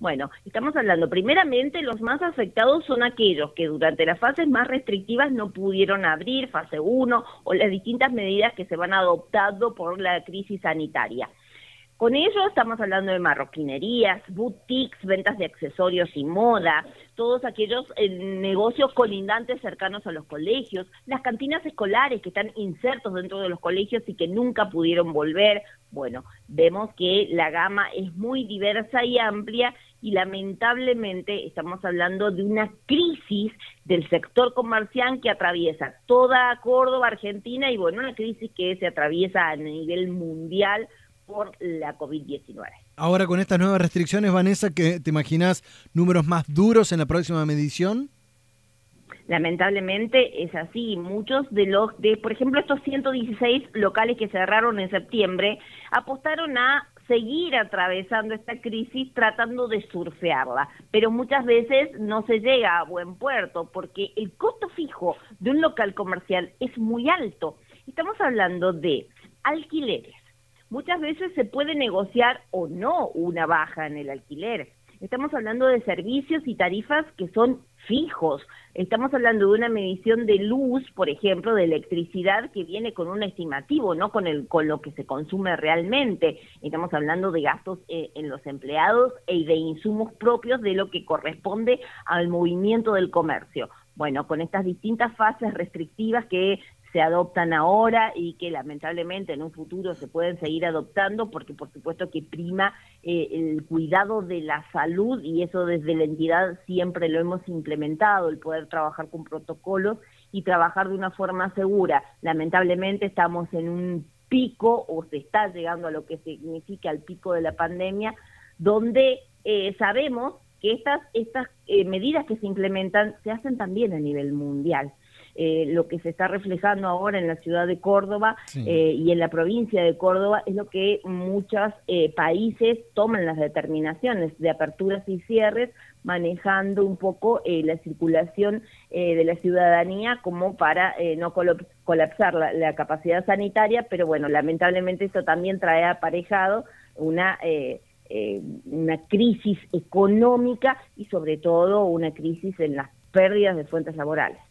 Bueno, estamos hablando, primeramente los más afectados son aquellos que durante las fases más restrictivas no pudieron abrir, fase 1, o las distintas medidas que se van adoptando por la crisis sanitaria. Con ello estamos hablando de marroquinerías, boutiques, ventas de accesorios y moda, todos aquellos eh, negocios colindantes cercanos a los colegios, las cantinas escolares que están insertos dentro de los colegios y que nunca pudieron volver. Bueno, vemos que la gama es muy diversa y amplia y lamentablemente estamos hablando de una crisis del sector comercial que atraviesa toda Córdoba, Argentina y bueno, una crisis que se atraviesa a nivel mundial por la COVID-19. Ahora con estas nuevas restricciones, Vanessa, ¿te imaginas números más duros en la próxima medición? Lamentablemente es así. Muchos de los, de, por ejemplo, estos 116 locales que cerraron en septiembre, apostaron a seguir atravesando esta crisis tratando de surfearla, pero muchas veces no se llega a buen puerto porque el costo fijo de un local comercial es muy alto. Estamos hablando de alquileres, muchas veces se puede negociar o no una baja en el alquiler. Estamos hablando de servicios y tarifas que son fijos. Estamos hablando de una medición de luz, por ejemplo, de electricidad que viene con un estimativo, no con el con lo que se consume realmente. Estamos hablando de gastos eh, en los empleados y de insumos propios de lo que corresponde al movimiento del comercio. Bueno, con estas distintas fases restrictivas que se adoptan ahora y que lamentablemente en un futuro se pueden seguir adoptando porque por supuesto que prima eh, el cuidado de la salud y eso desde la entidad siempre lo hemos implementado, el poder trabajar con protocolos y trabajar de una forma segura. Lamentablemente estamos en un pico o se está llegando a lo que significa el pico de la pandemia, donde eh, sabemos que estas, estas eh, medidas que se implementan se hacen también a nivel mundial. Eh, lo que se está reflejando ahora en la ciudad de Córdoba eh, y en la provincia de Córdoba es lo que muchos eh, países toman las determinaciones de aperturas y cierres manejando un poco la circulación de la ciudadanía como para no colapsar la, capacidad sanitaria, pero bueno, lamentablemente esto también trae aparejado una... una crisis económica y sobre todo una crisis en las pérdidas de fuentes laborales.